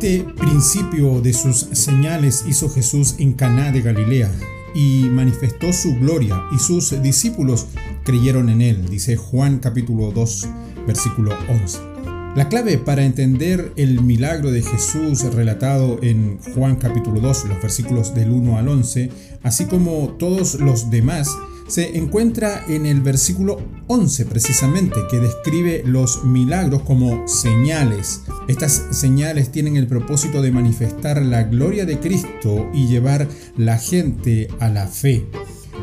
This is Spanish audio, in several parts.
Este principio de sus señales hizo Jesús en Caná de Galilea y manifestó su gloria y sus discípulos creyeron en él, dice Juan capítulo 2 versículo 11. La clave para entender el milagro de Jesús relatado en Juan capítulo 2, los versículos del 1 al 11, así como todos los demás, se encuentra en el versículo 11 precisamente, que describe los milagros como señales. Estas señales tienen el propósito de manifestar la gloria de Cristo y llevar la gente a la fe.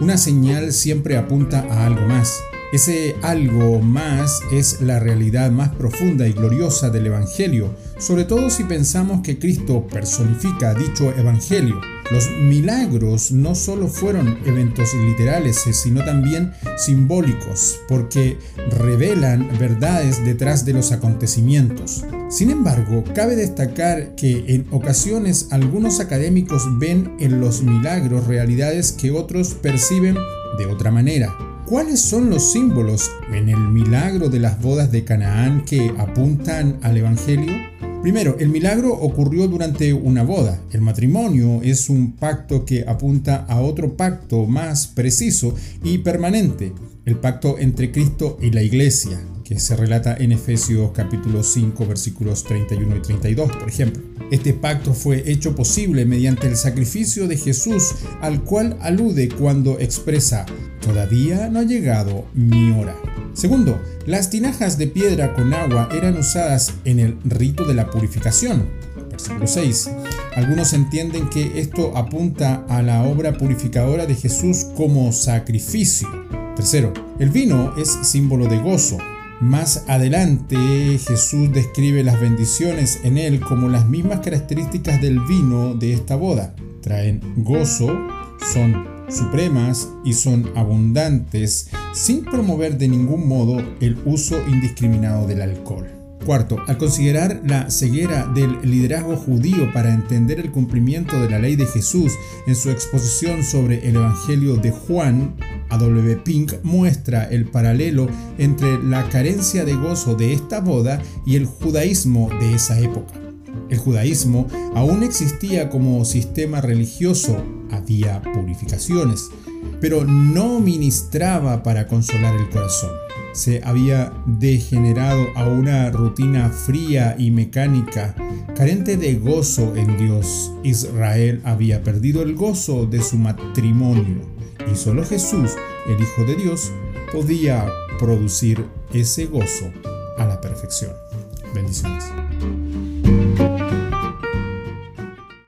Una señal siempre apunta a algo más. Ese algo más es la realidad más profunda y gloriosa del Evangelio, sobre todo si pensamos que Cristo personifica dicho Evangelio. Los milagros no solo fueron eventos literales, sino también simbólicos, porque revelan verdades detrás de los acontecimientos. Sin embargo, cabe destacar que en ocasiones algunos académicos ven en los milagros realidades que otros perciben de otra manera. ¿Cuáles son los símbolos en el milagro de las bodas de Canaán que apuntan al Evangelio? Primero, el milagro ocurrió durante una boda. El matrimonio es un pacto que apunta a otro pacto más preciso y permanente, el pacto entre Cristo y la iglesia, que se relata en Efesios capítulo 5 versículos 31 y 32, por ejemplo. Este pacto fue hecho posible mediante el sacrificio de Jesús, al cual alude cuando expresa, todavía no ha llegado mi hora. Segundo, las tinajas de piedra con agua eran usadas en el rito de la purificación. Versículo 6. Algunos entienden que esto apunta a la obra purificadora de Jesús como sacrificio. Tercero, el vino es símbolo de gozo. Más adelante Jesús describe las bendiciones en él como las mismas características del vino de esta boda. Traen gozo, son supremas y son abundantes sin promover de ningún modo el uso indiscriminado del alcohol. Cuarto, al considerar la ceguera del liderazgo judío para entender el cumplimiento de la ley de Jesús en su exposición sobre el Evangelio de Juan, A.W. Pink muestra el paralelo entre la carencia de gozo de esta boda y el judaísmo de esa época. El judaísmo aún existía como sistema religioso, había purificaciones, pero no ministraba para consolar el corazón. Se había degenerado a una rutina fría y mecánica, carente de gozo en Dios. Israel había perdido el gozo de su matrimonio y solo Jesús, el Hijo de Dios, podía producir ese gozo a la perfección. Bendiciones.